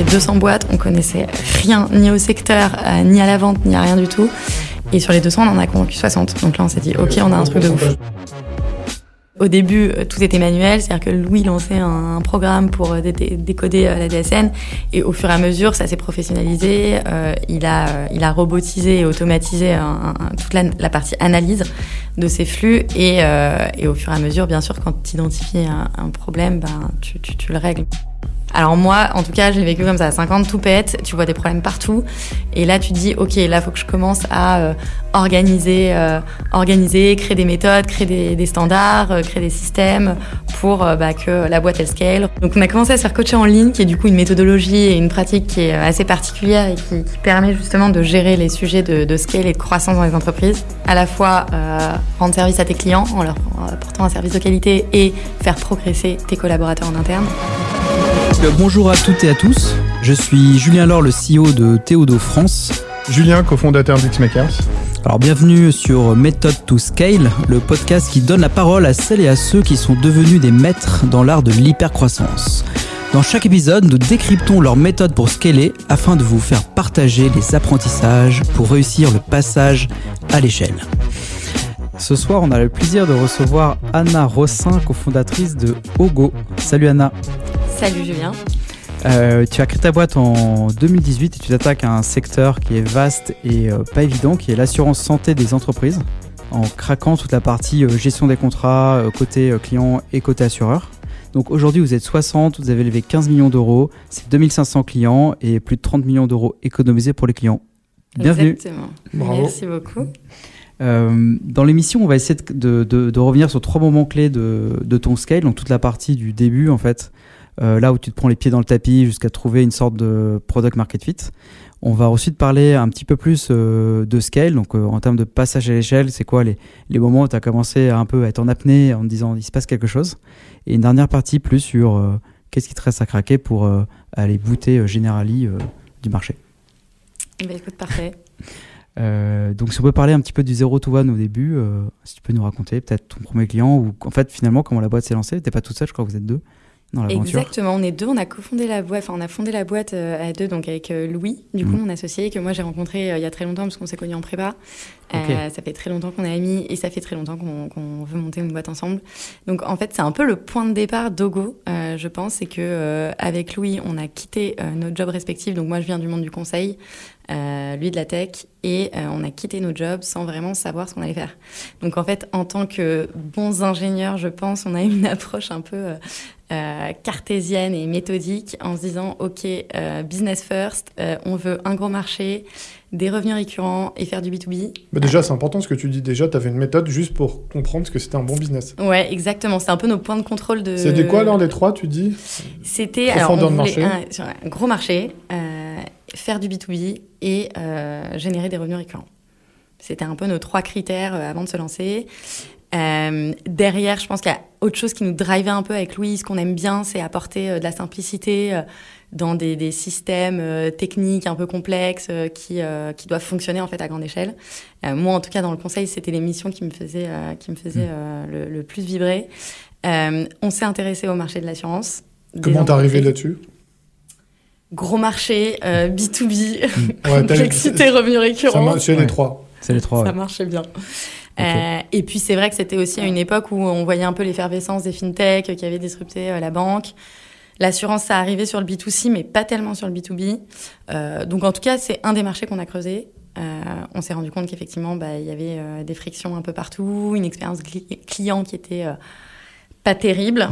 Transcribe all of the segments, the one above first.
appelé 200 boîtes, on connaissait rien, ni au secteur, euh, ni à la vente, ni à rien du tout. Et sur les 200, on en a convaincu 60. Donc là, on s'est dit, ok, on a un truc de ouf. Au début, euh, tout était manuel, c'est-à-dire que Louis lançait un, programme pour euh, décoder la DSN, et au fur et à mesure, ça s'est professionnalisé. il a, il a robotisé et automatisé toute la, partie analyse de ces flux, et, au fur et à mesure, bien sûr, quand tu identifies un, problème, ben, tu le règles. Alors moi, en tout cas, j'ai vécu comme ça. À 50, tout pète, tu vois des problèmes partout. Et là, tu dis, OK, là, faut que je commence à euh, organiser, euh, organiser, créer des méthodes, créer des, standards, euh, créer des systèmes pour bah, que la boîte, elle scale. Donc on a commencé à se faire coacher en ligne, qui est du coup une méthodologie et une pratique qui est assez particulière et qui, permet justement de gérer les sujets de, de, scale et de croissance dans les entreprises. À la fois rendre service à tes clients en leur apportant un service de qualité et faire progresser tes collaborateurs en interne. Bonjour à toutes et à tous. Je suis Julien Laure, le CEO de Théodo France. Julien, cofondateur d'Xmakers. Alors bienvenue sur Method to Scale, le podcast qui donne la parole à celles et à ceux qui sont devenus des maîtres dans l'art de l'hypercroissance. Dans chaque épisode, nous décryptons leur méthode pour scaler afin de vous faire partager les apprentissages pour réussir le passage à l'échelle. Ce soir, on a le plaisir de recevoir Anna Rossin, cofondatrice de Ogo. Salut Anna. Salut Julien. Euh, tu as créé ta boîte en 2018 et tu t'attaques à un secteur qui est vaste et euh, pas évident, qui est l'assurance santé des entreprises, en craquant toute la partie euh, gestion des contrats, côté client et côté assureur. Donc aujourd'hui, vous êtes 60, vous avez levé 15 millions d'euros, c'est 2500 clients et plus de 30 millions d'euros économisés pour les clients. Bienvenue. Exactement. Merci beaucoup. Dans l'émission, on va essayer de, revenir sur trois moments clés de, de, ton scale, donc toute la partie du début en fait, euh, là où tu te prends les pieds dans le tapis jusqu'à trouver une sorte de product market fit. On va ensuite parler un petit peu plus euh, de scale, donc euh, en termes de passage à l'échelle, c'est quoi les, les, moments où tu as commencé à un peu être en apnée en te disant il se passe quelque chose. Et une dernière partie plus sur qu'est-ce qui te reste à craquer pour aller booter Generali du marché. Eh ben, écoute, parfait. donc si on peut parler un petit peu du 0 to 1 au début, si tu peux nous raconter peut-être ton premier client ou en fait finalement comment la boîte s'est lancée, t'es pas toute seule, je crois que vous êtes deux. Exactement, on est deux, on a cofondé la boîte, enfin on a fondé la boîte euh, à deux, donc avec euh, Louis, du coup mm. mon associé, que moi j'ai rencontré euh, il y a très longtemps parce qu'on s'est connus en prépa. ça fait très longtemps qu'on est amis et ça fait très longtemps qu'on veut monter une boîte ensemble. Donc en fait c'est un peu le point de départ d'Ogo, je pense, c'est que avec Louis on a quitté notre job respectif. Donc moi je viens du monde du conseil, lui de la tech, et on a quitté nos jobs sans vraiment savoir ce qu'on allait faire. Donc en fait, en tant que bons ingénieurs, je pense, on a une approche un peu euh, cartésienne et méthodique en se disant ok euh, business first euh, on veut un gros marché des revenus récurrents et faire du B2B bah déjà c'est important ce que tu dis. Déjà tu avais une méthode juste pour comprendre que c'était un bon business. Ouais exactement. C'est un peu nos points de contrôle de c'était quoi l'un des trois tu dis? C'était alors on voulait un, un, gros marché faire du B2B et générer des revenus récurrents c'était un peu nos trois critères avant de se lancer euh, derrière, je pense qu'il y a autre chose qui nous drivait un peu avec Louis. Ce qu'on aime bien, c'est apporter euh, de la simplicité euh, dans des, des systèmes euh, techniques un peu complexes qui, qui doivent fonctionner en fait à grande échelle. moi, en tout cas, dans le conseil, c'était les missions qui me faisaient, qui me faisaient mmh. le, le, plus vibrer. on s'est intéressé au marché de l'assurance. Comment t'es arrivé là-dessus? Gros marché, B2B, mmh. complexité, revenus récurrents. C'est les trois. C'est les trois. Ça marchait bien. Euh, et puis c'est vrai que c'était aussi à une époque où on voyait un peu l'effervescence des fintechs qui avaient disrupté euh, la banque. L'assurance, ça arrivait sur le B2C, mais pas tellement sur le B2B. Euh, donc en tout cas, c'est un des marchés qu'on a creusé. on s'est rendu compte qu'effectivement, bah, il y avait des frictions un peu partout, une expérience client qui était pas terrible.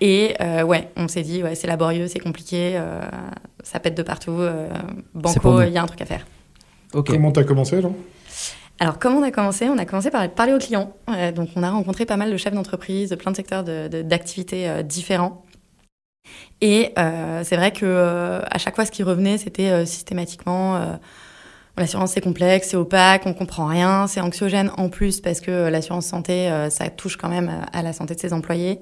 et ouais, on s'est dit, ouais, c'est laborieux, c'est compliqué, ça pète de partout. banco, il y a un truc à faire. Comment tu as commencé, là alors, comment on a commencé? On a commencé par parler aux clients. Euh, donc, on a rencontré pas mal de chefs d'entreprise, de plein de secteurs d'activités euh, différents. Et euh, c'est vrai que à chaque fois, ce qui revenait, c'était systématiquement l'assurance c'est complexe, c'est opaque, on comprend rien, c'est anxiogène en plus parce que l'assurance santé, ça touche quand même à la santé de ses employés.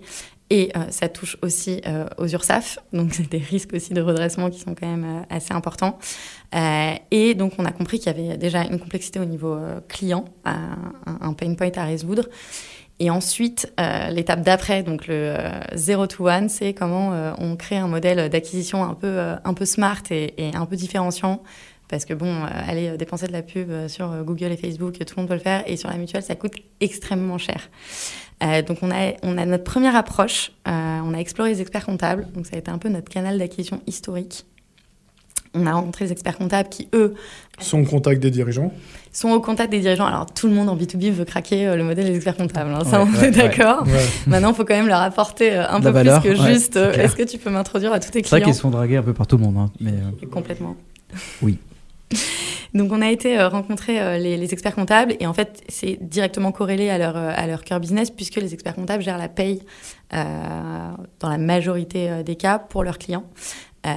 Et euh, ça touche aussi euh, aux URSAF, donc c'est des risques aussi de redressement qui sont quand même euh, assez importants. et donc on a compris qu'il y avait déjà une complexité au niveau client, un, pain point à résoudre. Et ensuite, euh, l'étape d'après, donc le 0 to 1, c'est comment on crée un modèle d'acquisition un peu, un peu smart et, un peu différenciant. Parce que bon, aller dépenser de la pub sur Google et Facebook, tout le monde peut le faire. Et sur la mutuelle, ça coûte extrêmement cher. Euh, donc on a, on a notre première approche, euh, on a exploré les experts comptables, donc ça a été un peu notre canal d'acquisition historique. On a rencontré les experts comptables qui, eux... Sont au contact des dirigeants? Sont au contact des dirigeants. Alors tout le monde en B2B veut craquer euh, le modèle des experts comptables, hein, ça on est d'accord. Maintenant il faut quand même leur apporter un peu plus que juste est-ce que tu peux m'introduire à tous tes clients C'est vrai qu'ils se font draguer un peu par tout le monde. Hein, mais Complètement. Oui. Donc on a été euh, rencontrer euh, les, experts comptables et en fait c'est directement corrélé à leur, euh, à leur cœur business puisque les experts comptables gèrent la paye dans la majorité des cas pour leurs clients. Euh,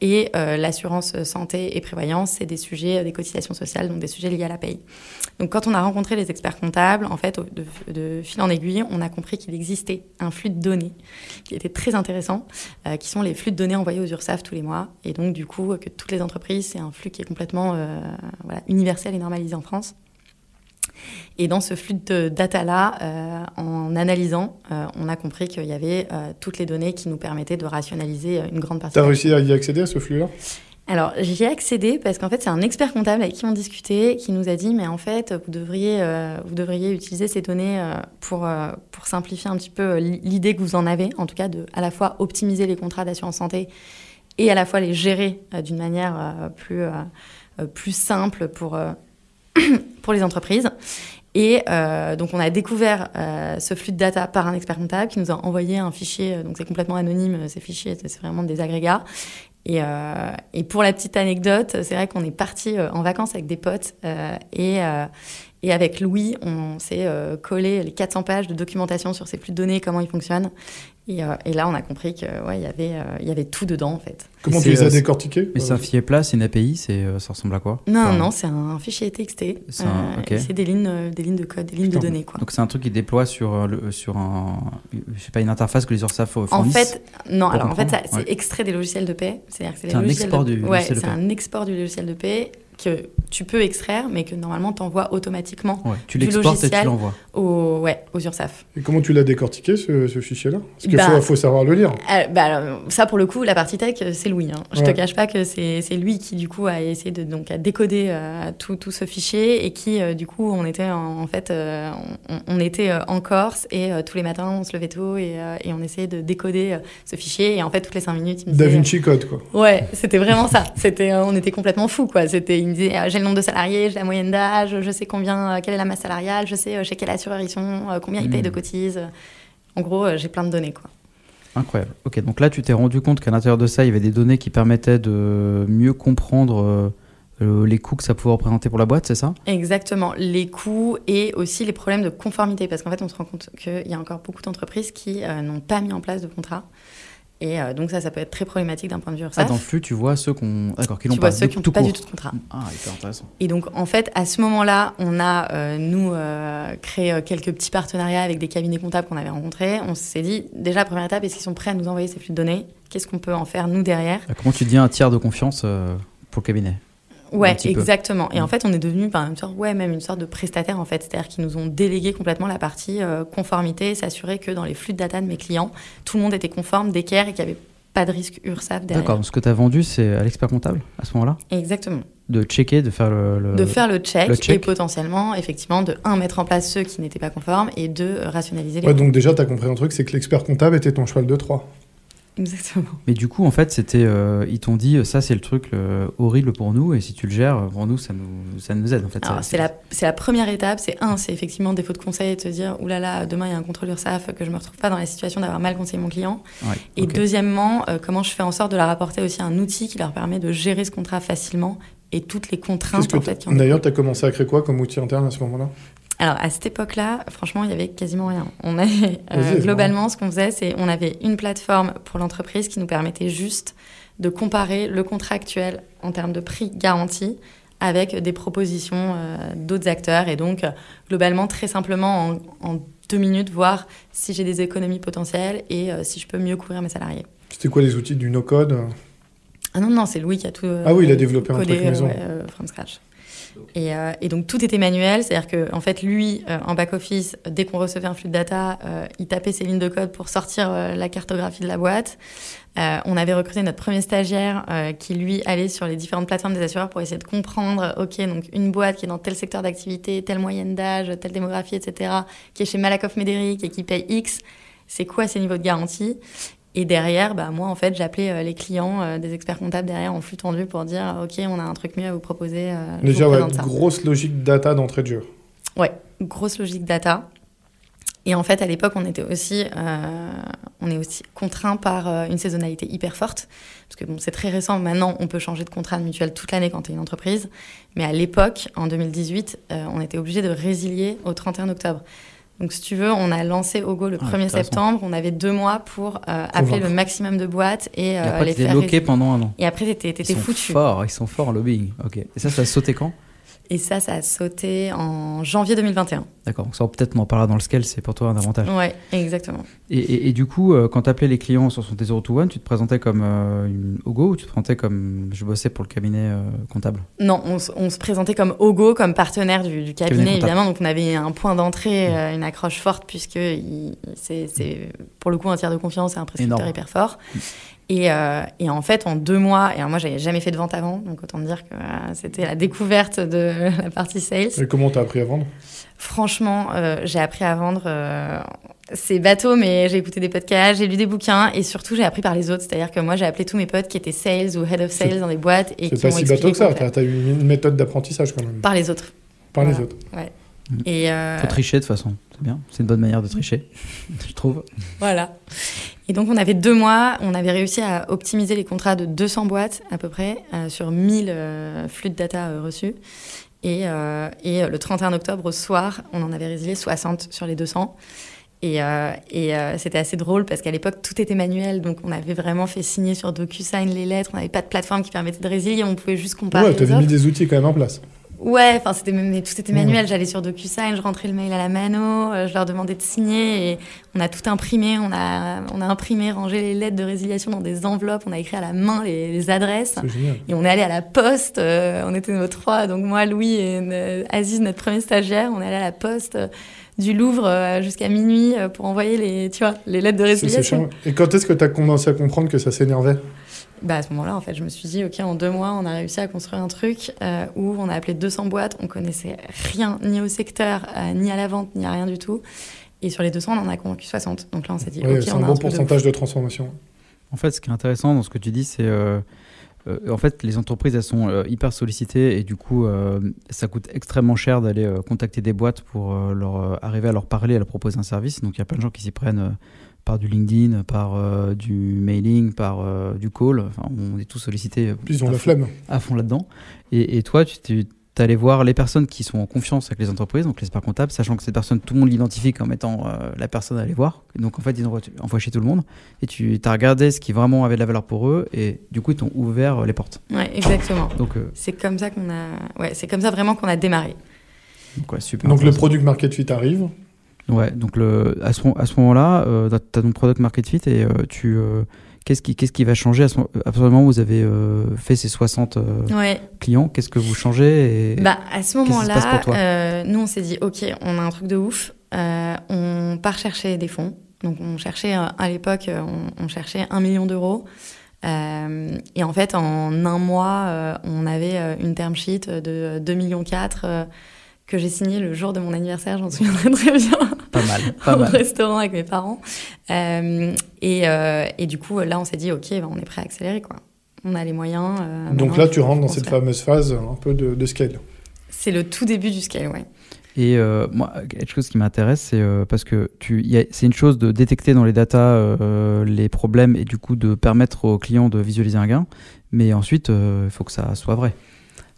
et euh, l'assurance santé et prévoyance, c'est des sujets, des cotisations sociales, donc des sujets liés à la paye. Donc quand on a rencontré les experts comptables, en fait, de, fil en aiguille, on a compris qu'il existait un flux de données qui était très intéressant, euh, qui sont les flux de données envoyés aux URSAF tous les mois. Et donc du coup, que toutes les entreprises, c'est un flux qui est complètement universel et normalisé en France. Et dans ce flux de data-là, euh, en analysant, euh, on a compris qu'il y avait euh, toutes les données qui nous permettaient de rationaliser une grande partie. Tu as réussi à y accéder à ce flux-là? Alors, j'y ai accédé parce qu'en fait, c'est un expert comptable avec qui on discutait qui nous a dit Mais en fait, vous devriez, vous devriez utiliser ces données pour, pour simplifier un petit peu l'idée que vous en avez, en tout cas, de à la fois optimiser les contrats d'assurance santé et à la fois les gérer d'une manière plus, plus simple pour, pour les entreprises. Et euh, donc, on a découvert euh, ce flux de data par un expert comptable qui nous a envoyé un fichier. Euh, donc, c'est complètement anonyme, ces fichiers, c'est vraiment des agrégats. Et, et, pour la petite anecdote, c'est vrai qu'on est parti en vacances avec des potes et, et avec Louis, on s'est collé les 400 pages de documentation sur ces flux de données, comment ils fonctionnent. Euh, et, là, on a compris qu'il ouais, y, avait, euh, y avait tout dedans, en fait. Comment tu les as décortiqués Mais c'est un fichier plat, c'est une API, ça ressemble à quoi? Non, non, c'est un fichier TXT. C'est des, lignes, des lignes de code, des lignes de données. Quoi. Donc c'est un truc qui déploie sur, le, sur un, je sais pas, une interface que les URSAF fournissent En fait, non, alors en fait, c'est extrait des logiciels de paix. C'est-à-dire que c'est un export du logiciel de paix. c'est un export du logiciel de paix que tu peux extraire, mais que normalement tu envoies automatiquement. tu l'exportes et tu l'envoies. Au, ouais, aux URSAF. Et comment tu l'as décortiqué ce, fichier-là? Parce qu'il bah, faut, savoir le lire. Euh, bah, ça, pour le coup, la partie tech, c'est Louis. Hein. Je te cache pas que c'est lui qui, du coup, a essayé de donc, à décoder euh, tout, tout, ce fichier et qui, euh, du coup, on était en, fait, on, était en Corse et tous les matins, on se levait tôt et, et on essayait de décoder ce fichier. Et en fait, toutes les cinq minutes, il me disait. Da Vinci Code, quoi. Ouais, c'était vraiment ça. C'était, on était complètement fous, quoi. C'était me disait ah, j'ai le nombre de salariés, j'ai la moyenne d'âge, je sais combien, euh, quelle est la masse salariale, je sais euh, chez quel assureur ils sont, euh, combien ils payent de hmm. cotises. En gros, j'ai plein de données. Quoi. Incroyable. Ok, donc là, tu t'es rendu compte qu'à l'intérieur de ça, il y avait des données qui permettaient de mieux comprendre les coûts que ça pouvait représenter pour la boîte, c'est ça? Exactement, les coûts et aussi les problèmes de conformité, parce qu'en fait, on se rend compte qu'il y a encore beaucoup d'entreprises qui n'ont pas mis en place de contrat. Et euh, donc ça, ça peut être très problématique d'un point de vue URSAF. Ah, dans le flux, tu vois ceux qui n'ont pas, ceux qui pas du tout de contrat. Ah, hyper intéressant. Et donc, en fait, à ce moment-là, on a, euh, nous, euh, créé quelques petits partenariats avec des cabinets comptables qu'on avait rencontrés. On s'est dit, déjà, première étape, est-ce qu'ils sont prêts à nous envoyer ces flux de données? Qu'est-ce qu'on peut en faire, nous, derrière? Comment tu dis un tiers de confiance pour le cabinet? Ouais, exactement. Et en mm. fait, on est devenu une sorte, ouais, même une sorte de prestataire en fait, c'est-à-dire qu'ils nous ont délégué complètement la partie euh, conformité, s'assurer que dans les flux de data de mes clients, tout le monde était conforme, d'équerre et qu'il n'y avait pas de risque URSAF derrière. D'accord. Ce que tu as vendu, c'est à l'expert comptable à ce moment-là? Exactement. De checker, de faire le, de faire le check, et potentiellement, effectivement, de un mettre en place ceux qui n'étaient pas conformes et de rationaliser les. Ouais, donc déjà, tu as compris un truc, c'est que l'expert comptable était ton cheval de Troie. Exactement. Mais du coup, en fait, c'était, euh, ils t'ont dit, ça c'est le truc horrible pour nous, et si tu le gères, pour nous, ça nous, ça nous aide. En fait, c'est la, la, première étape. C'est un, c'est effectivement défaut de conseil, de te dire, oulala, là là, demain il y a un contrôleur SAF, que je me retrouve pas dans la situation d'avoir mal conseillé mon client. et deuxièmement, euh, comment je fais en sorte de la rapporter aussi un outil qui leur permet de gérer ce contrat facilement et toutes les contraintes en fait, D'ailleurs, tu as commencé à créer quoi comme outil interne à ce moment-là? Alors à cette époque-là, franchement, il y avait quasiment rien. On avait euh, globalement ce qu'on faisait, c'est on avait une plateforme pour l'entreprise qui nous permettait juste de comparer le contrat actuel en termes de prix garanti avec des propositions euh, d'autres acteurs et donc globalement très simplement en, deux minutes voir si j'ai des économies potentielles et euh, si je peux mieux couvrir mes salariés. C'était quoi les outils du no-code? Ah non non, c'est Louis qui a tout. ah oui, il a développé un truc maison. from scratch. Et, euh, et, donc tout était manuel, c'est-à-dire que en fait lui euh, en back office, dès qu'on recevait un flux de data, euh, il tapait ses lignes de code pour sortir la cartographie de la boîte. On avait recruté notre premier stagiaire qui lui allait sur les différentes plateformes des assureurs pour essayer de comprendre, ok donc une boîte qui est dans tel secteur d'activité, telle moyenne d'âge, telle démographie, etc., qui est chez Malakoff Médéric et qui paye X, c'est quoi ses niveaux de garantie? Et derrière, bah, moi, en fait, j'appelais euh, les clients euh, des experts comptables derrière en flux tendu pour dire OK, on a un truc mieux à vous proposer. Euh, Déjà, vous ouais, grosse logique data d'entrée de jeu. Ouais, grosse logique data. Et en fait, à l'époque, on était aussi, on est aussi contraint par une saisonnalité hyper forte. Parce que bon, c'est très récent. Maintenant, on peut changer de contrat de mutuelle toute l'année quand tu es une entreprise. Mais à l'époque, en 2018, on était obligé de résilier au 31 octobre. Donc, si tu veux, on a lancé Ogo le 1er septembre. On avait deux mois pour euh, appeler le maximum de boîtes et, euh, et après, les faire. bloqué pendant un an. Et après, t'étais, t'étais ils sont foutu. Forts, ils sont forts en lobbying. Ok. Et ça, ça a sauté quand? Et ça, ça a sauté en janvier 2021. D'accord. Ça, peut-être, on en parlera dans le scale. C'est pour toi un avantage. Ouais, exactement. Et, et, et du coup, euh, quand tu appelais les clients sur tes 0 to 1, tu te présentais comme euh, une Ogo ou tu te présentais comme je bossais pour le cabinet euh, comptable? Non, on, on, se présentait comme Ogo, comme partenaire du, du cabinet, cabinet évidemment. Donc, on avait un point d'entrée, mmh. une accroche forte, puisque c'est, c'est pour le coup un tiers de confiance et un prescripteur hyper fort. Et, euh, et, en fait, en deux mois, et alors moi, j'avais jamais fait de vente avant, donc autant dire que euh, c'était la découverte de la partie sales. Et comment t'as appris à vendre? Franchement, euh, j'ai appris à vendre. Euh, c'est bateau, mais j'ai écouté des podcasts, j'ai lu des bouquins, et surtout, j'ai appris par les autres. C'est-à-dire que moi, j'ai appelé tous mes potes qui étaient sales ou head of sales dans des boîtes. et C'est pas si bateau que ça, t'as eu une méthode d'apprentissage quand même. Par les autres. Par voilà. les autres. Ouais. Mmh. Et euh... Faut tricher de toute façon, c'est bien. C'est une bonne manière de tricher, je trouve. Voilà. Et donc, on avait deux mois, on avait réussi à optimiser les contrats de 200 boîtes à peu près euh, sur 1000 euh, flux de data euh, reçus. Et, et, le 31 octobre au soir, on en avait résilié 60 sur les 200. Et, et c'était assez drôle parce qu'à l'époque, tout était manuel. Donc, on avait vraiment fait signer sur DocuSign les lettres. On n'avait pas de plateforme qui permettait de résilier. On pouvait juste comparer. Ouais, tu avais mis des outils quand même en place. Ouais, enfin c'était tout était manuel. J'allais sur DocuSign, je rentrais le mail à la mano, euh, je leur demandais de signer et on a tout imprimé. On a on a imprimé, rangé les lettres de résiliation dans des enveloppes. On a écrit à la main les, les adresses et on est allé à la poste. Euh, on était nos trois, donc moi, Louis et euh, Aziz, notre premier stagiaire. On est allé à la poste euh, du Louvre jusqu'à minuit pour envoyer les tu vois les lettres de résiliation. Et quand est-ce que tu as commencé à comprendre que ça s'énervait? Bah à ce moment-là, en fait, je me suis dit, OK, en deux mois, on a réussi à construire un truc euh, où on a appelé 200 boîtes, on connaissait rien, ni au secteur, euh, ni à la vente, ni à rien du tout. Et sur les 200, on en a convaincu 60. Donc là, on s'est dit, oui, OK, c'est on un a bon un pourcentage de, de, transformation. En fait, ce qui est intéressant dans ce que tu dis, c'est. Euh, euh, en fait, les entreprises, elles sont euh, hyper sollicitées et du coup, euh, ça coûte extrêmement cher d'aller contacter des boîtes pour leur arriver à leur parler, à leur proposer un service. Donc, il y a plein de gens qui s'y prennent par du LinkedIn, par euh, du mailing, par euh, du call. Enfin, on est tous sollicités. Puis ils ont la flemme. À fond là-dedans. Et, et, toi, tu, tu allé voir les personnes qui sont en confiance avec les entreprises, donc les experts comptables, sachant que cette personne, tout le monde l'identifie comme étant euh, la personne à aller voir. Donc en fait, ils ont envoyé chez tout le monde. Et tu as regardé ce qui vraiment avait de la valeur pour eux. Et du coup, ils t'ont ouvert les portes. Ouais, exactement. Donc c'est comme ça qu'on a. Ouais, c'est comme ça vraiment qu'on a démarré. Donc, ouais, super donc le product market fit arrive. Ouais, donc le, à ce, à ce moment-là, euh, tu as ton product market fit et euh, tu. Euh, qu'est-ce qui, qu'est-ce qui va changer à ce, à ce moment où vous avez fait ces 60 ouais. clients Qu'est-ce que vous changez et bah, À ce moment-là, nous, on s'est dit OK, on a un truc de ouf. on part chercher des fonds. Donc, on cherchait, à l'époque, on, on, cherchait un million d'euros. et en fait, en un mois, on avait une term sheet de 2,4 millions que j'ai signé le jour de mon anniversaire, j'en souviendrai très bien. Pas mal, pas au mal. restaurant avec mes parents. Euh, et, euh, et, du coup, là, on s'est dit, OK, bah, on est prêt à accélérer, quoi. On a les moyens. Euh, Donc là, tu rentres dans cette fameuse phase un peu de, de scale. C'est le tout début du scale, ouais. Et euh, moi, quelque chose qui m'intéresse, c'est euh, parce que c'est une chose de détecter dans les datas euh, les problèmes et du coup de permettre aux clients de visualiser un gain, mais ensuite, il faut que ça soit vrai.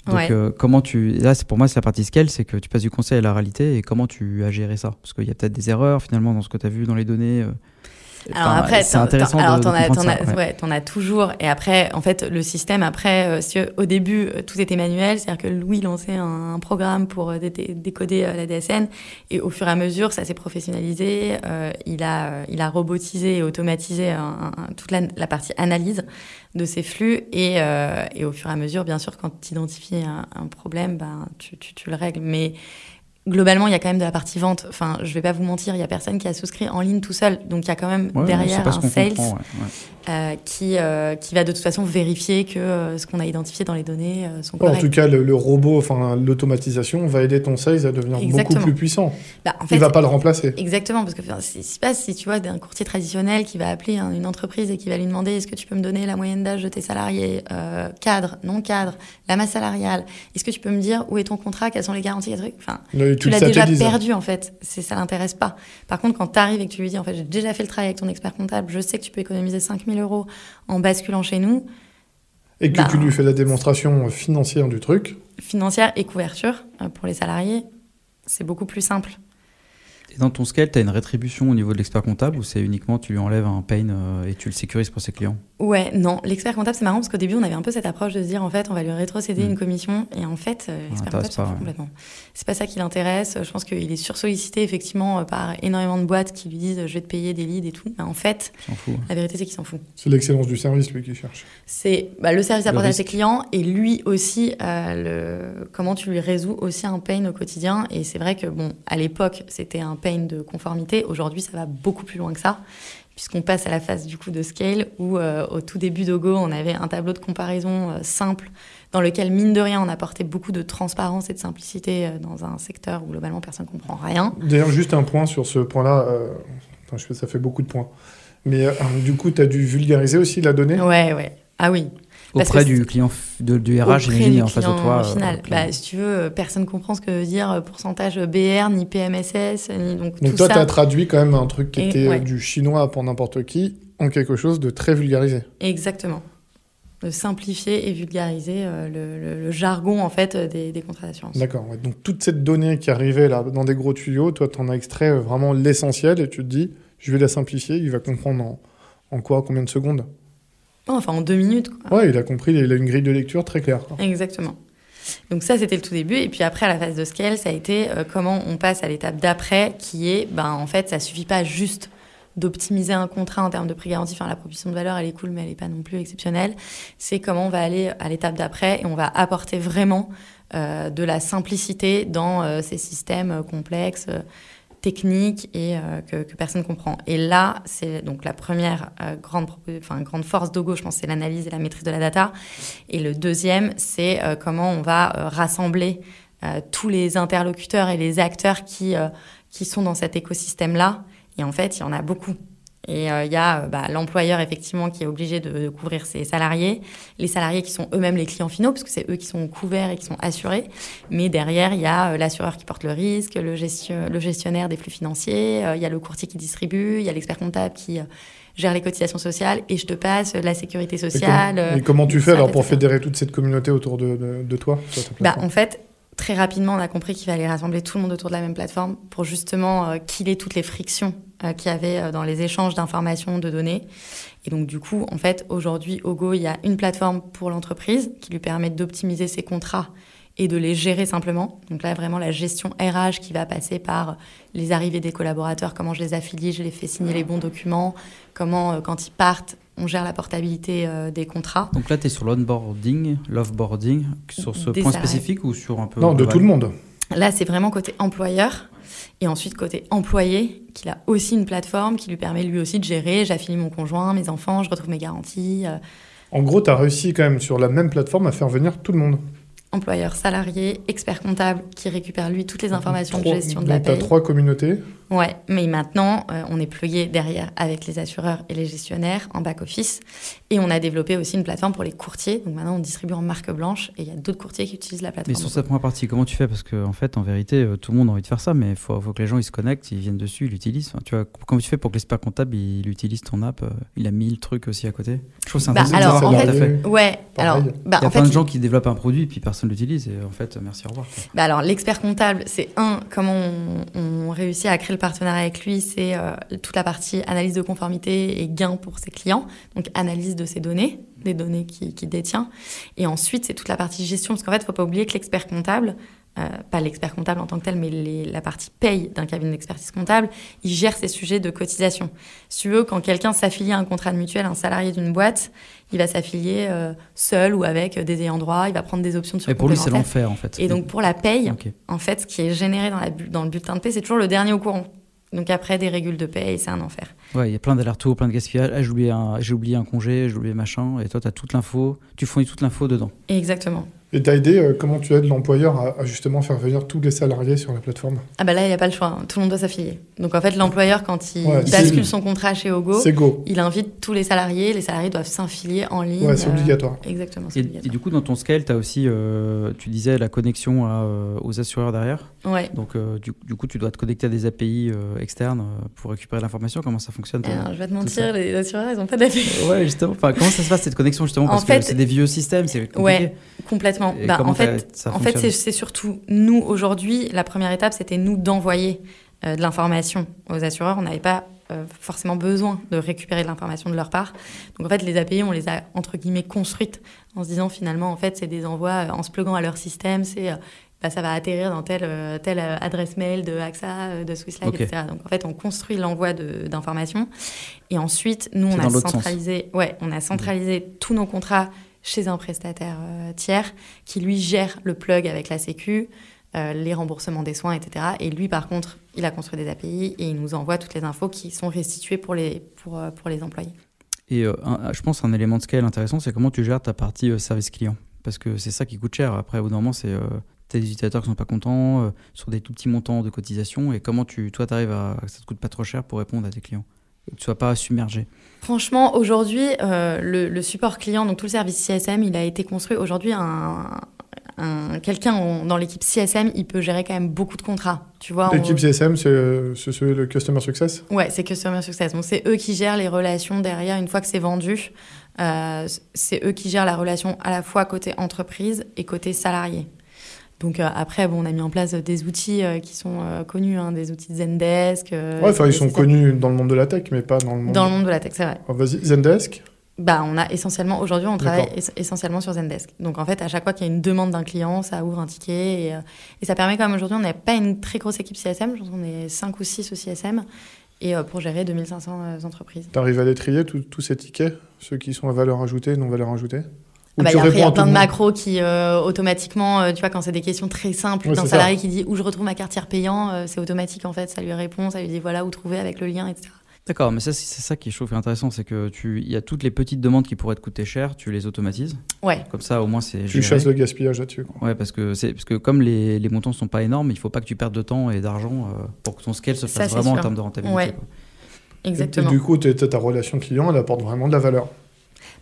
Donc, ouais. euh, comment tu. Là, pour moi, c'est la partie scale, c'est que tu passes du conseil à la réalité et comment tu as géré ça? Parce qu'il y a peut-être des erreurs finalement dans ce que tu as vu dans les données. Euh... Alors Enfin, après, c'est intéressant t'en- de t'en as, ça, ouais. ouais, t'en as toujours. Et après, en fait, le système, après, euh, si, euh, au début, euh, tout était manuel, c'est-à-dire que Louis lançait un, un programme pour dé- dé- décoder euh, la DSN, et au fur et à mesure, ça s'est professionnalisé. euh, il a, il a robotisé et automatisé un- un- toute la, la partie analyse de ces flux, et, et au fur et à mesure, bien sûr, quand tu identifies un, un problème, ben, tu, tu, tu le règles. Mais globalement, il y a quand même de la partie vente. Enfin, je vais pas vous mentir, il y a personne qui a souscrit en ligne tout seul. Donc, il y a quand même Ouais, derrière un sales comprend, ouais, ouais. euh, qui, euh, qui va de toute façon vérifier que euh, ce qu'on a identifié dans les données euh, sont En corrects. tout cas, le, le robot, enfin l'automatisation, va aider ton sales à devenir Exactement. beaucoup plus puissant. Bah, en Il fait, va pas le remplacer. Exactement, parce que enfin, c'est ce qui se passe si tu vois d'un courtier traditionnel qui va appeler un- une entreprise et qui va lui demander est-ce que tu peux me donner la moyenne d'âge de tes salariés, euh, cadre, non cadre, la masse salariale, est-ce que tu peux me dire où est ton contrat, quelles sont les garanties, trucs? Enfin, Tu l'as déjà perdu en fait. C'est ça l'intéresse pas. Par contre, quand tu arrives et que tu lui dis en fait j'ai déjà fait le travail avec ton expert comptable, je sais que tu peux économiser 5000 euros en basculant chez nous, Et que Bah. tu lui fais la démonstration financière du truc. financière et couverture euh, pour les salariés, c'est beaucoup plus simple. Et dans ton scale, tu as une rétribution au niveau de l'expert comptable ou c'est uniquement tu lui enlèves un pain euh, et tu le sécurises pour ses clients? Ouais, non, l'expert comptable, c'est marrant parce qu'au début, on avait un peu cette approche de se dire, en fait, on va lui rétrocéder une commission. Et en fait, euh, l'expert comptable, s'en pas, fout ouais. complètement. C'est pas ça qui l'intéresse. Je pense qu'il est sursollicité, effectivement, euh, par énormément de boîtes qui lui disent, je vais te payer des leads et tout. Mais en fait, la vérité, c'est qu'il s'en fout. C'est l'excellence du service, lui, qui cherche. C'est bah, le service apporté à ses clients et lui aussi, euh, le... comment tu lui résous aussi un pain au quotidien. Et c'est vrai que, bon, à l'époque, c'était un de conformité. Aujourd'hui, ça va beaucoup plus loin que ça. Puisqu'on passe à la phase du coup de scale où euh, au tout début d'Ogo, on avait un tableau de comparaison euh, simple dans lequel, mine de rien, on apportait beaucoup de transparence et de simplicité euh, dans un secteur où globalement personne ne comprend rien. D'ailleurs, juste un point sur ce point-là. enfin, je fais, ça fait beaucoup de points. Mais du coup, tu as dû vulgariser aussi la donnée? Ouais, ouais. Ah oui. Parce Auprès du client de, du RH, j'imagine, en face de toi. euh, final. au client. Bah, si tu veux, euh, personne comprend ce que veut dire euh, pourcentage BR, ni PMSS, ni donc, Donc tout toi, tu as traduit quand même un truc qui Et- était euh, ouais. du chinois pour n'importe qui en quelque chose de très vulgarisé. Exactement. De simplifier et vulgariser euh, le, le- le jargon en fait euh, des, des contrats d'assurance. D'accord. ouais. Donc toute cette donnée qui arrivait là dans des gros tuyaux, toi, tu en as extrait euh, vraiment l'essentiel et tu te dis, je vais la simplifier, il va comprendre en, en quoi, combien de secondes? Oh, enfin, en deux minutes. Quoi. Ouais, il a compris, il a une grille de lecture très claire. quoi. Exactement. Donc ça, c'était le tout début. Et puis après, à la phase de scale, ça a été euh, comment on passe à l'étape d'après, qui est, ben, en fait, ça suffit pas juste d'optimiser un contrat en termes de prix garanti. Enfin, la proposition de valeur, elle est cool, mais elle est pas non plus exceptionnelle. C'est comment on va aller à l'étape d'après et on va apporter vraiment euh, de la simplicité dans euh, ces systèmes euh, complexes. Techniques et euh, que, que personne comprend. Et là, c'est donc la première euh, grande, force d'Ogo, je pense, c'est l'analyse et la maîtrise de la data. Et le deuxième, c'est euh, comment on va rassembler tous les interlocuteurs et les acteurs qui, qui sont dans cet écosystème-là. Et en fait, il y en a beaucoup. Et euh, il y a euh, bah, l'employeur, effectivement, qui est obligé de, de couvrir ses salariés, les salariés qui sont eux-mêmes les clients finaux, parce que c'est eux qui sont couverts et qui sont assurés. Mais derrière, il y a euh, l'assureur qui porte le risque, le, gestion- le gestionnaire des flux financiers, euh, il y a le courtier qui distribue, il y a l'expert comptable qui gère les cotisations sociales, et je te passe la sécurité Et, com- sociale. et comment tu fais alors pour fédérer toute cette communauté autour de, de- de toi ta Bah, en fait, très rapidement, on a compris qu'il fallait rassembler tout le monde autour de la même plateforme pour justement euh, killer toutes les frictions euh, qu'il y avait euh, dans les échanges d'informations, de données. Et donc, du coup, en fait, aujourd'hui, Ogo, il y a une plateforme pour l'entreprise qui lui permet d'optimiser ses contrats et de les gérer simplement. Donc là, vraiment, la gestion RH qui va passer par les arrivées des collaborateurs, comment je les affilie, je les fais signer les bons documents, comment, euh, quand ils partent, on gère la portabilité euh, des contrats. Donc là, tu es sur l'onboarding, l'offboarding, sur ce Des point salariés. spécifique ou sur un peu. Non, de tout le monde. Là, c'est vraiment côté employeur. Et ensuite, côté employé, qu'il a aussi une plateforme qui lui permet lui aussi de gérer. J'affilie mon conjoint, mes enfants, je retrouve mes garanties. euh, En gros, tu as réussi quand même sur la même plateforme à faire venir tout le monde. employeur, salarié, expert comptable qui récupère lui toutes les informations de gestion de la donc, t'as paye. trois communautés. Ouais, mais maintenant, euh, on est plugué derrière avec les assureurs et les gestionnaires en back-office. Et on a développé aussi une plateforme pour les courtiers. Donc maintenant, on distribue en marque blanche et il y a d'autres courtiers qui utilisent la Mais plateforme. sur cette première partie, comment tu fais? Parce qu'en en fait, en vérité, euh, tout le monde a envie de faire ça, mais il faut, faut que les gens ils se connectent, ils viennent dessus, ils l'utilisent. Enfin, tu vois, comment tu fais pour que l'expert comptable il utilise ton app euh, Il a mis le truc aussi à côté? Je trouve que c'est Bah, intéressant. alors, en fait- fait. Ouais, Pareil. alors, bah, Il y a en plein fait, de gens qui développent un produit et puis personne l'utilise. Et en fait, merci, au revoir. Bah alors, l'expert comptable, c'est un, comment on, on réussit à créer le partenariat avec lui, c'est toute la partie analyse de conformité et gain pour ses clients, donc analyse de ses données, des données qu'il qui détient. Et ensuite, c'est toute la partie gestion, parce qu'en fait, il ne faut pas oublier que l'expert comptable, euh, pas l'expert comptable en tant que tel, mais la partie paye d'un cabinet d'expertise comptable, il gère ces sujets de cotisation. Si tu veux, quand quelqu'un s'affilie à un contrat de mutuelle, un salarié d'une boîte, il va s'affilier euh, seul ou avec des ayants droit, il va prendre des options de Et pour lui, c'est l'enfer, en fait. Et donc, pour la paye, en fait, ce qui est généré dans, la, dans le bulletin de paie, c'est toujours le dernier au courant. Donc après, des régules de paie, c'est un enfer. Ouais, il y a plein d'allers-retours, plein de gaspillage. Ah, j'ai oublié, un, oublié un congé, j'ai oublié machin. Et toi, tu as toute l'info, tu fournis toute l'info dedans. Exactement. Et t'as aidé, euh, comment tu aides l'employeur à, justement faire venir tous les salariés sur la plateforme? Ah bah là, il n'y a pas le choix, hein. tout le monde doit s'affilier. Donc en fait, l'employeur, quand il bascule son contrat chez Ogo, il invite tous les salariés, les salariés doivent s'affilier en ligne. Ouais, c'est obligatoire. Euh, exactement, et, et, du coup, dans ton scale, tu as aussi, euh, tu disais, la connexion aux assureurs derrière. Ouais. Donc du, du, coup, tu dois te connecter à des API externes pour récupérer l'information. Comment ça fonctionne Je vais te mentir, les assureurs, ils n'ont pas d'API. ouais, justement. Enfin, comment ça se passe cette connexion justement? Parce que c'est des vieux systèmes, c'est compliqué. Ouais, complètement. Bah, en fait, en fait, c'est surtout nous aujourd'hui. La première étape, c'était nous d'envoyer euh, de l'information aux assureurs. On n'avait pas euh, forcément besoin de récupérer de l'information de leur part. Donc en fait, les API, on les a entre guillemets construites en se disant finalement, en fait, c'est des envois euh, en se pluguant à leur système. C'est bah, ça va atterrir dans telle, telle adresse mail de AXA, de Swiss Life, etc. Donc en fait, on construit l'envoi d'informations. Et ensuite, nous, on a, centralisé, ouais, on a centralisé tous nos contrats chez un prestataire euh, tiers qui lui gère le plug avec la Sécu, euh, les remboursements des soins, etc. Et lui, par contre, il a construit des API et il nous envoie toutes les infos qui sont restituées pour les, pour, euh, pour les employés. Et je pense un élément de scale intéressant, c'est comment tu gères ta partie service client. Parce que c'est ça qui coûte cher. Après, au bout d'un moment, c'est des utilisateurs qui sont pas contents sur des tout petits montants de cotisation. Et comment tu, toi, tu arrives à ça te coûte pas trop cher pour répondre à tes clients? Que tu sois pas submergé Franchement, aujourd'hui, euh, le, support client, donc tout le service CSM, il a été construit. Aujourd'hui, un, quelqu'un dans l'équipe CSM, il peut gérer quand même beaucoup de contrats. Tu vois. L'équipe CSM, c'est le Customer Success? Ouais, c'est Customer Success. Donc c'est eux qui gèrent les relations derrière une fois que c'est vendu. Euh, c'est eux qui gèrent la relation à la fois côté entreprise et côté salarié. Donc euh, après, bon, on a mis en place des outils euh, qui sont euh, connus, hein, des outils de Zendesk. ouais, enfin, ils sont connus dans le monde de la tech, mais pas dans le monde. Dans le monde de la tech, c'est vrai. Oh, vas-y, Zendesk. Bah, on a essentiellement aujourd'hui, on travaille essentiellement sur Zendesk. Donc en fait, à chaque fois qu'il y a une demande d'un client, ça ouvre un ticket et, et ça permet quand même aujourd'hui, on n'a pas une très grosse équipe CSM, je pense qu'on est 5 ou 6 au CSM et pour gérer 2500 entreprises. Tu arrives à les trier tous ces tickets, ceux qui sont à valeur ajoutée, non valeur ajoutée? Ah bah, il y a plein de macros qui euh, automatiquement, euh, tu vois, quand c'est des questions très simples, d'un salarié qui dit où je retrouve ma carte tiers payant, euh, c'est automatique en fait, ça lui répond, ça lui dit voilà où trouver avec le lien, etc. D'accord, mais ça c'est ça qui est chaud et intéressant, c'est que tu, il y a toutes les petites demandes qui pourraient te coûter cher, tu les automatises. Ouais. Comme ça au moins c'est. Tu chasses le gaspillage là-dessus. Ouais, parce que c'est parce que comme les, les montants sont pas énormes, il faut pas que tu perdes de temps et d'argent pour que ton scale se fasse vraiment en termes de rentabilité. Ouais. Exactement. Et, du coup, ta relation client, elle apporte vraiment de la valeur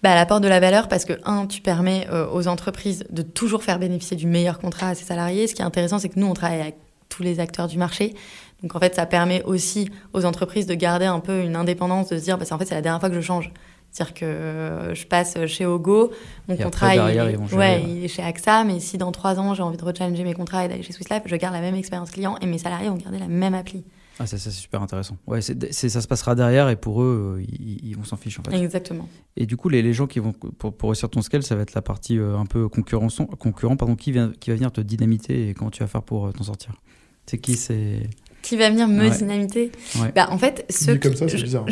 bah, Elle apporte de la valeur parce que, un, tu permets euh, aux entreprises de toujours faire bénéficier du meilleur contrat à ses salariés. Ce qui est intéressant, c'est que nous, on travaille avec tous les acteurs du marché. Donc, en fait, ça permet aussi aux entreprises de garder un peu une indépendance, de se dire, bah, en fait, c'est la dernière fois que je change. C'est-à-dire que euh, je passe chez Ogo, mon contrat il, est, ouais, il est chez AXA, mais si dans trois ans j'ai envie de rechallenger mes contrats et d'aller chez Swiss Life, je garde la même expérience client et mes salariés vont garder la même appli. Ah, ça, c'est super intéressant. Ouais, c'est, ça se passera derrière et pour eux, euh, ils, vont s'en ficher en fait. Exactement. Et du coup, les, les gens qui vont, pour, pour réussir ton scale, ça va être la partie euh, un peu concurrent, concurrent pardon, qui, vient, qui va venir te dynamiter et comment tu vas faire pour euh, t'en sortir. C'est qui c'est Qui va venir me dynamiter bah, En fait, ceux comme ça, c'est bizarre.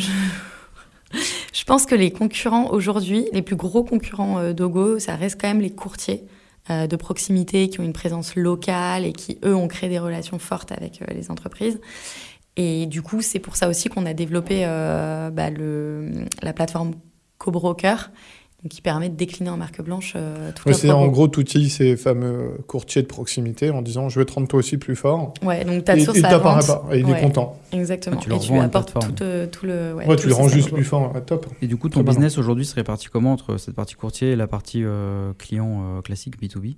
Je, pense que les concurrents aujourd'hui, les plus gros concurrents d'Ogo, ça reste quand même les courtiers de proximité qui ont une présence locale et qui, eux, ont créé des relations fortes avec les entreprises. Et du coup, c'est pour ça aussi qu'on a développé euh, bah, le, la plateforme Cobroker, qui permet de décliner en marque blanche euh, tout C'est en gros, tu utilises ces fameux courtiers de proximité en disant je vais te rendre toi aussi plus fort. Ouais, donc tu as source à pas, et il est content. Exactement. Ah, et tu lui apportes tout, euh, tout, le. Ouais, tu le rends juste plus fort, top. Et du coup, ton business aujourd'hui serait réparti comment entre cette partie courtier et la partie client classique B2B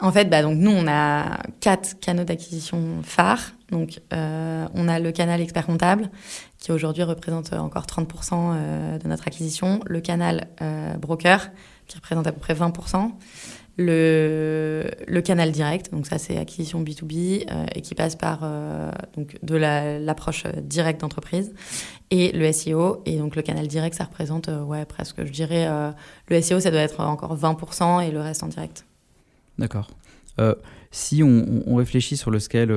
en fait, bah, donc nous, on a quatre canaux d'acquisition phares. Donc, euh, on a le canal expert comptable, qui aujourd'hui représente encore 30% euh, de notre acquisition. Le canal euh, broker, qui représente à peu près 20%. le, canal direct, donc ça c'est acquisition B2B, euh, et qui passe par l'approche directe d'entreprise, et le SEO. Et donc le canal direct, ça représente, ouais, presque, je dirais, le SEO, ça doit être encore 20%, et le reste en direct. D'accord. si on, réfléchit sur le scale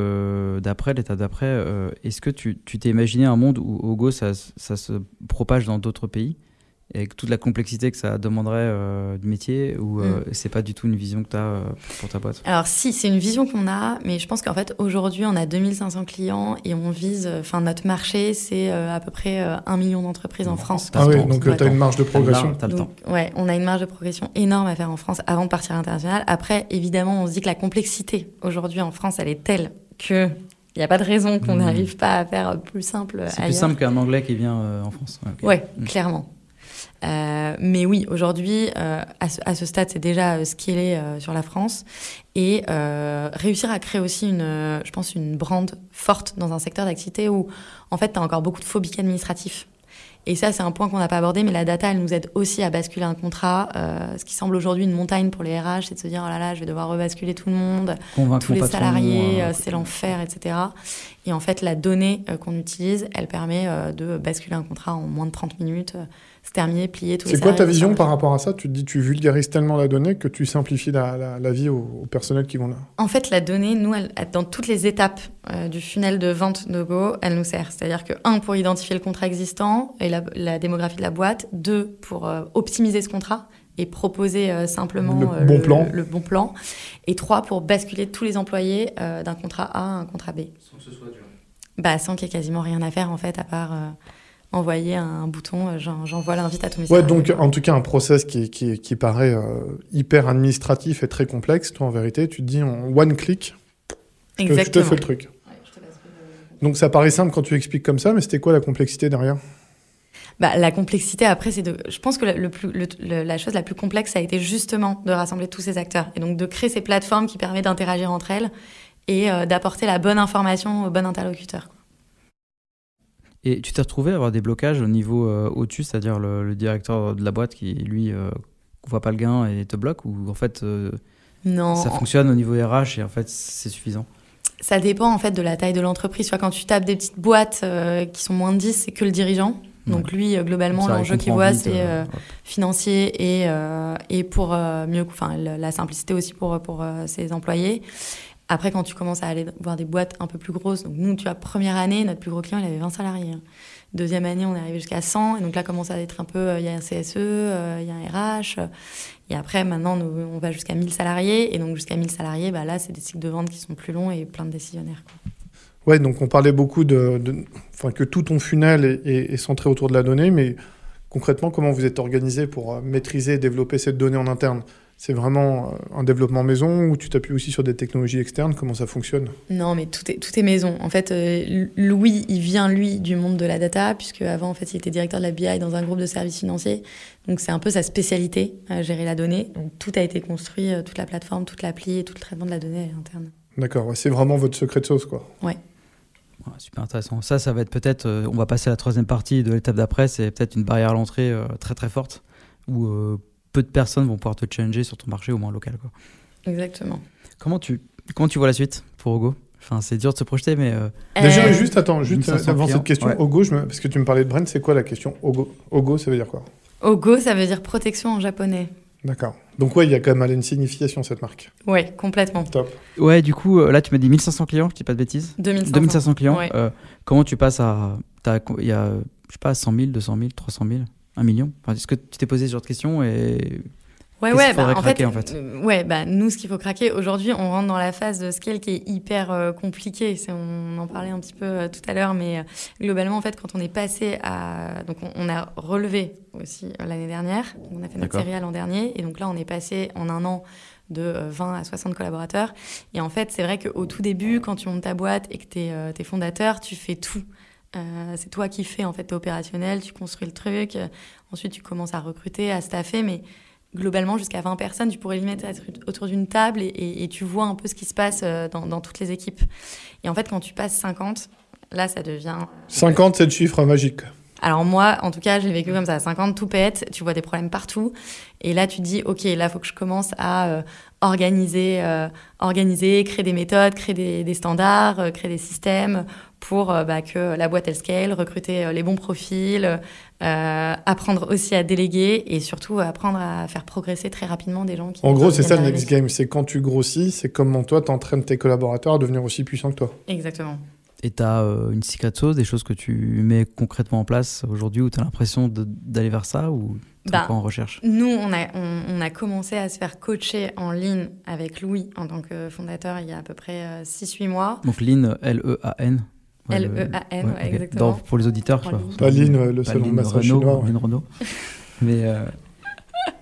d'après, l'état d'après, est-ce que tu t'es imaginé un monde où Ogo, ça, ça se propage dans d'autres pays? Avec toute la complexité que ça demanderait euh, du métier ou euh, mm. c'est pas du tout une vision que tu as euh, pour ta boîte? Alors si, c'est une vision qu'on a, mais je pense qu'en fait aujourd'hui on a 2500 clients et on vise, enfin notre marché c'est à peu près 1 million d'entreprises en France. Ah oui, donc tu as une marge de progression. As le temps. Ouais, on a une marge de progression énorme à faire en France avant de partir à l'international. Après, évidemment, on se dit que la complexité aujourd'hui en France elle est telle que il n'y a pas de raison qu'on mm. n'arrive pas à faire plus simple. C'est plus simple qu'un anglais qui vient en France. Ouais, ouais mm. clairement. Euh, mais oui, aujourd'hui, euh, à, ce, à, ce, stade, c'est déjà euh, ce qu'il est euh, sur la France. Et réussir à créer aussi, une, je pense, une brand forte dans un secteur d'activité où, en fait, tu as encore beaucoup de phobiques administratifs. Et ça, c'est un point qu'on n'a pas abordé, mais la data, elle nous aide aussi à basculer un contrat. Euh, ce qui semble aujourd'hui une montagne pour les RH, c'est de se dire, oh là là, je vais devoir rebasculer tout le monde, tous les salariés, c'est l'enfer, etc. Et en fait, la donnée qu'on utilise, elle permet de basculer un contrat en moins de 30 minutes c'est terminé, plié, tout C'est quoi ta vision par rapport à ça? Tu te dis, tu vulgarises tellement la donnée que tu simplifies la, la, vie au, personnel qui vont là En fait, la donnée, nous, elle, dans toutes les étapes euh, du funnel de vente de Go, elle nous sert. C'est-à-dire que, un, pour identifier le contrat existant et la, la démographie de la boîte. Deux, pour euh, optimiser ce contrat et proposer euh, simplement le bon, plan. Le, bon plan. Et trois, pour basculer tous les employés d'un contrat A à un contrat B. Sans que ce soit dur. Bah, sans qu'il y ait quasiment rien à faire, en fait, à part envoyer un bouton, euh, j'envoie l'invite à ton message. Ouais, donc en tout cas un process qui, qui, qui paraît euh, hyper administratif et très complexe. Toi, en vérité, tu te dis en one click, je te, je te, fais le truc. donc ça paraît simple quand tu expliques comme ça, mais c'était quoi la complexité derrière? Bah, la complexité, après, c'est de. Je pense que le plus, le, la chose la plus complexe, ça a été justement de rassembler tous ces acteurs et donc de créer ces plateformes qui permettent d'interagir entre elles et euh, d'apporter la bonne information au bon interlocuteur. Et tu t'es retrouvé à avoir des blocages au niveau euh, au-dessus, c'est-à-dire le, directeur de la boîte qui, lui, euh, voit pas le gain et te bloque Ou en fait, euh, non. ça fonctionne au niveau RH et en fait, c'est suffisant? Ça dépend en fait de la taille de l'entreprise. Soit quand tu tapes des petites boîtes qui sont moins de 10, c'est que le dirigeant. Donc lui, globalement, l'enjeu qu'il voit, c'est financier et, et pour mieux, enfin la simplicité aussi pour, pour ses employés. Après, quand tu commences à aller voir des boîtes un peu plus grosses, donc nous, tu vois, première année, notre plus gros client, il avait 20 salariés. Hein. Deuxième année, on est arrivé jusqu'à 100. Et donc là, commence à être un peu, euh, il y a un CSE, euh, il y a un RH. et après, maintenant, nous, on va jusqu'à 1000 salariés. Et donc, jusqu'à 1000 salariés, bah, là, c'est des cycles de vente qui sont plus longs et plein de décisionnaires. Ouais, donc on parlait beaucoup de, enfin, que tout ton funnel est, est, centré autour de la donnée, mais concrètement, comment vous êtes organisé pour euh, maîtriser et développer cette donnée en interne? C'est vraiment euh, un développement maison ou tu t'appuies aussi sur des technologies externes? Comment ça fonctionne? Non, mais tout est, tout est maison. En fait, euh, Louis, il vient, lui, du monde de la data, puisque avant, en fait, il était directeur de la BI dans un groupe de services financiers. Donc, c'est un peu sa spécialité, à gérer la donnée. Donc, tout a été construit, euh, toute la plateforme, toute l'appli et tout le traitement de la donnée interne. D'accord, c'est vraiment votre secret de sauce, quoi. Ouais. Super intéressant. Ça, ça va être peut-être, on va passer à la troisième partie de l'étape d'après, c'est peut-être une barrière à l'entrée très très forte, où peu de personnes vont pouvoir te changer sur ton marché, au moins local. Quoi. Exactement. Comment tu, comment tu vois la suite pour Ogo Enfin, c'est dur de se projeter, mais. Euh... Déjà, euh, juste, attends, juste avant cette question, Ogo, parce que tu me parlais de Brent, c'est quoi la question? Ogo, Ogo, ça veut dire quoi? Ogo, ça veut dire protection en japonais. D'accord. Donc, ouais, il y a quand même une signification, cette marque. Ouais, complètement. Top. Ouais, du coup, euh, là, tu m'as dit 1500 clients, je dis pas de bêtises 2500. 2500 clients. Euh, comment tu passes à. Il y a, je sais pas, 100 000, 200 000, 300 000 un million? Enfin, Est-ce que tu t'es posé ce genre de questions et Ouais, ouais, bah, en, fait, euh, ouais, bah, nous, ce qu'il faut craquer, aujourd'hui, on rentre dans la phase de scale qui est hyper euh, compliquée. On en parlait un petit peu euh, tout à l'heure, mais globalement, en fait, quand on est passé à. Donc, on, a relevé aussi l'année dernière. On a fait notre série l'an dernier. Et donc là, on est passé en un an de 20 à 60 collaborateurs. Et en fait, c'est vrai qu'au tout début, quand tu montes ta boîte et que tu es, es, fondateur, tu fais tout. c'est toi qui fais, en fait, tu es opérationnel, tu construis le truc. ensuite, tu commences à recruter, à staffer, mais globalement jusqu'à 20 personnes, tu pourrais limite être autour d'une table et, tu vois un peu ce qui se passe euh, dans, toutes les équipes. Et en fait, quand tu passes 50, là, ça devient... 50, c'est le chiffre magique. Alors moi, en tout cas, j'ai vécu comme ça. À 50, tout pète, tu vois des problèmes partout. Et là, tu te dis, OK, là, il faut que je commence à euh, organiser, euh, organiser, créer des méthodes, créer des, des standards, euh, créer des systèmes pour bah, que la boîte, elle scale, recruter les bons profils, euh, apprendre aussi à déléguer et surtout apprendre à faire progresser très rapidement des gens qui... En gros, c'est ça le next game. C'est quand tu grossis, c'est comment toi, tu entraînes tes collaborateurs à devenir aussi puissants que toi. Exactement. Et tu as une secret sauce, des choses que tu mets concrètement en place aujourd'hui où tu as l'impression d'aller vers ça ou tu Bah, encore en recherche? Nous, on a, on, on a commencé à se faire coacher en ligne avec Louis en tant que fondateur il y a à peu près euh, 6-8 mois. Donc Lean, L-E-A-N. Ouais, le- L-E-A-N, ouais, ok. exactement. Dans- pour les auditeurs. Pas Lean, ouais, le salon massage Renault, chinois. ouais. Renault. Mais euh,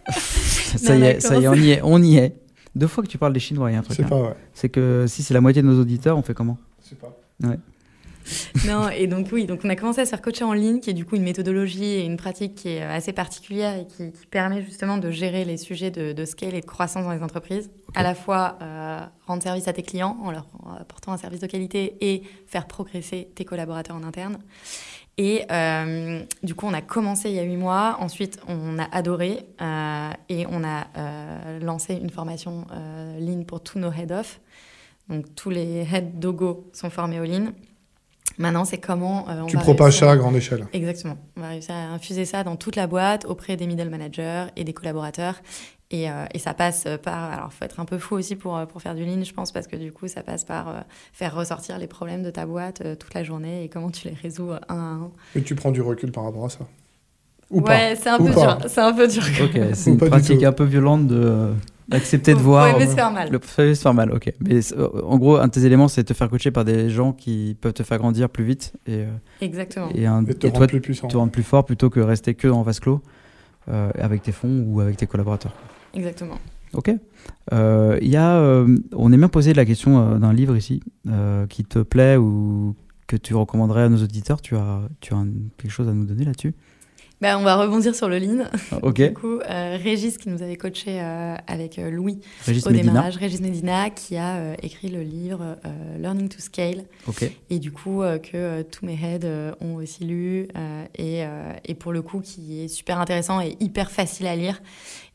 ça Non, y est, ça y est, on y est, on y est. Deux fois que tu parles des Chinois, il y a un truc. C'est hein. pas, ouais. C'est que si c'est la moitié de nos auditeurs, on fait comment? C'est pas. Non, et donc oui, donc on a commencé à se faire coacher en ligne, qui est du coup une méthodologie et une pratique qui est euh, assez particulière et qui, qui permet justement de gérer les sujets de, de scale et de croissance dans les entreprises. À la fois euh, rendre service à tes clients en leur apportant un service de qualité et faire progresser tes collaborateurs en interne. Et euh, du coup, on a commencé il y a huit mois. Ensuite, on a adoré euh, et on a euh, lancé une formation Lean pour tous nos head-off. Donc, tous les head Dogo sont formés au Lean. Maintenant, c'est comment euh, on Tu va propages ça à grande échelle. Exactement. On va réussir à infuser ça dans toute la boîte, auprès des middle managers et des collaborateurs. Et, euh, et ça passe par. Alors, faut être un peu fou aussi pour, euh, pour faire du lean, je pense, parce que du coup, ça passe par euh, faire ressortir les problèmes de ta boîte euh, toute la journée et comment tu les résous euh, un à un. Et tu prends du recul par rapport à ça. Ou ouais, c'est un Ou peu dur. C'est un peu dur. Ok, c'est une pratique un peu violente de d'accepter de voir. faut aimer se euh, faire mal. Le aimer se faire mal, ok. Mais euh, en gros, un de tes éléments, c'est de te faire coacher par des gens qui peuvent te faire grandir plus vite et, euh, Exactement. et, un, Et te et rendre toi, plus puissant. te rendre plus fort plutôt que rester que dans vase clos euh, avec tes fonds ou avec tes collaborateurs. Exactement. Ok. Euh, Il y a, euh, on est bien posé la question euh, d'un livre ici euh, qui te plaît ou que tu recommanderais à nos auditeurs. Tu as, tu as un- quelque chose à nous donner là-dessus? Bah, on va rebondir sur le lean. Ok. Du coup, euh, Régis, qui nous avait coaché euh, avec euh, Louis Régis au Medina. démarrage, Régis Medina, qui a euh, écrit le livre euh, Learning to Scale. Ok. et du coup euh, que euh, tous mes heads euh, ont aussi lu euh, et, euh, et pour le coup qui est super intéressant et hyper facile à lire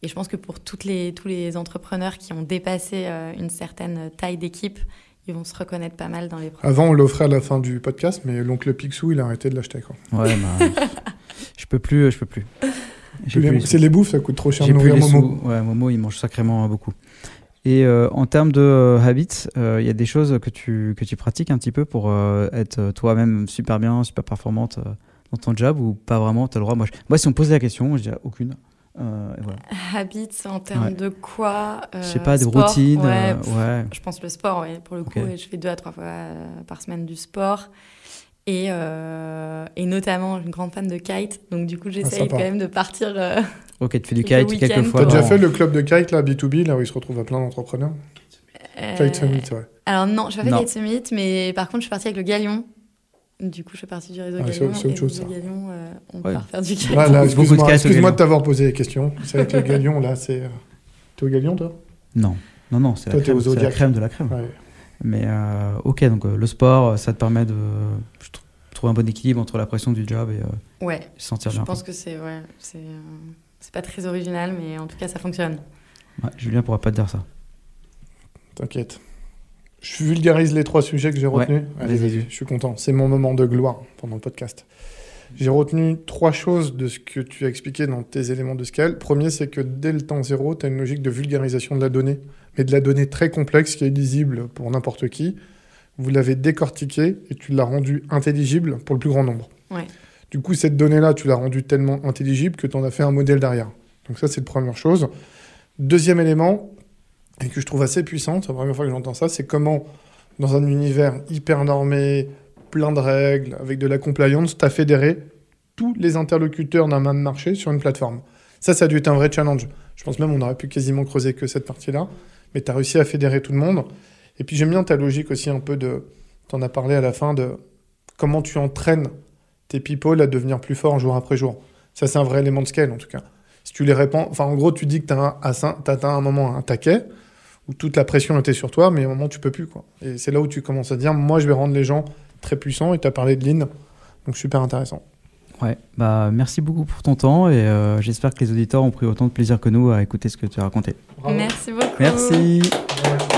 et je pense que pour toutes les, tous les entrepreneurs qui ont dépassé euh, une certaine taille d'équipe ils vont se reconnaître pas mal dans les. Avant, on l'offrait à la fin du podcast, mais l'oncle Picsou, il a arrêté de l'acheter. quoi. Ouais, bah, je peux plus, je peux plus. C'est les bouffes, ça coûte trop cher de J'ai plus nourrir les Momo. sous. Ouais, Momo, il mange sacrément beaucoup. Et euh, en termes de euh, habits, euh, il y a des choses que tu, que tu pratiques un petit peu pour euh, être euh, toi-même super bien, super performante euh, dans ton job ou pas vraiment? Tu as le droit? Moi, je- moi, si on me posait la question, je dirais aucune. Euh, voilà. Habits en termes Ouais. de quoi je euh, sais pas, des sport, routines. ouais, euh, pff, ouais. Je pense le sport, ouais, pour le coup, je fais deux à trois fois euh, par semaine du sport. Et, euh, et notamment, je suis une grande fan de kite, donc du coup, j'essaye sympa. quand même de partir. euh, Ok, tu fais du kite quelques fois. T'as déjà fait le club de kite, là, B2B, là où il se retrouve à plein d'entrepreneurs euh, Kite Summit, ouais. Alors non, je n'ai pas Non. fait Kite Summit, mais par contre, je suis partie avec le Galion. Du coup, je fais partie du réseau Ah, c'est- Galion. c'est autre chose, le ça. Galion, euh, on Ouais. part faire du kite. Là, là, excuse-moi de t'avoir posé les questions. C'est avec le Galion, là, c'est... T'es au Galion, toi? Non, non, non, c'est la, crème, la crème de la crème. Ouais. Mais euh, ok, donc euh, le sport, ça te permet de je tr- trouver un bon équilibre entre la pression du job et euh, Ouais, se sentir je bien. pense que c'est ouais, c'est euh, c'est pas très original, mais en tout cas, ça fonctionne. Ouais, Julien pourra pas te dire ça. T'inquiète. Je vulgarise les trois sujets que j'ai Ouais, retenus. Allez, vas-y. vas-y, je suis content. C'est mon moment de gloire pendant le podcast. J'ai retenu trois choses de ce que tu as expliqué dans tes éléments de scale. Premier, c'est que dès le temps zéro, tu as une logique de vulgarisation de la donnée, mais de la donnée très complexe qui est lisible pour n'importe qui. Vous l'avez décortiquée et tu l'as rendue intelligible pour le plus grand nombre. Ouais. Du coup, cette donnée-là, tu l'as rendue tellement intelligible que tu en as fait un modèle derrière. Donc ça, c'est la première chose. Deuxième élément, et que je trouve assez puissant, c'est la première fois que j'entends ça, c'est comment, dans un univers hyper normé, plein de règles, avec de la compliance, tu as fédéré tous les interlocuteurs d'un même marché sur une plateforme. Ça, ça a dû être un vrai challenge. Je pense même on aurait pu quasiment creuser que cette partie-là, mais tu as réussi à fédérer tout le monde. Et puis j'aime bien ta logique aussi un peu de... Tu en as parlé à la fin de comment tu entraînes tes people à devenir plus forts jour après jour. Ça, c'est un vrai élément de scale, en tout cas. Si tu les répands... Enfin, en gros, tu dis que tu as, atteint un moment un taquet, où toute la pression était sur toi, mais un moment, tu peux plus. Quoi. Et c'est là où tu commences à dire, moi, je vais rendre les gens très puissants, et tu as parlé de Lean, donc super intéressant. Ouais, bah merci beaucoup pour ton temps et euh, j'espère que les auditeurs ont pris autant de plaisir que nous à écouter ce que tu as raconté. Merci beaucoup. Merci. Ouais.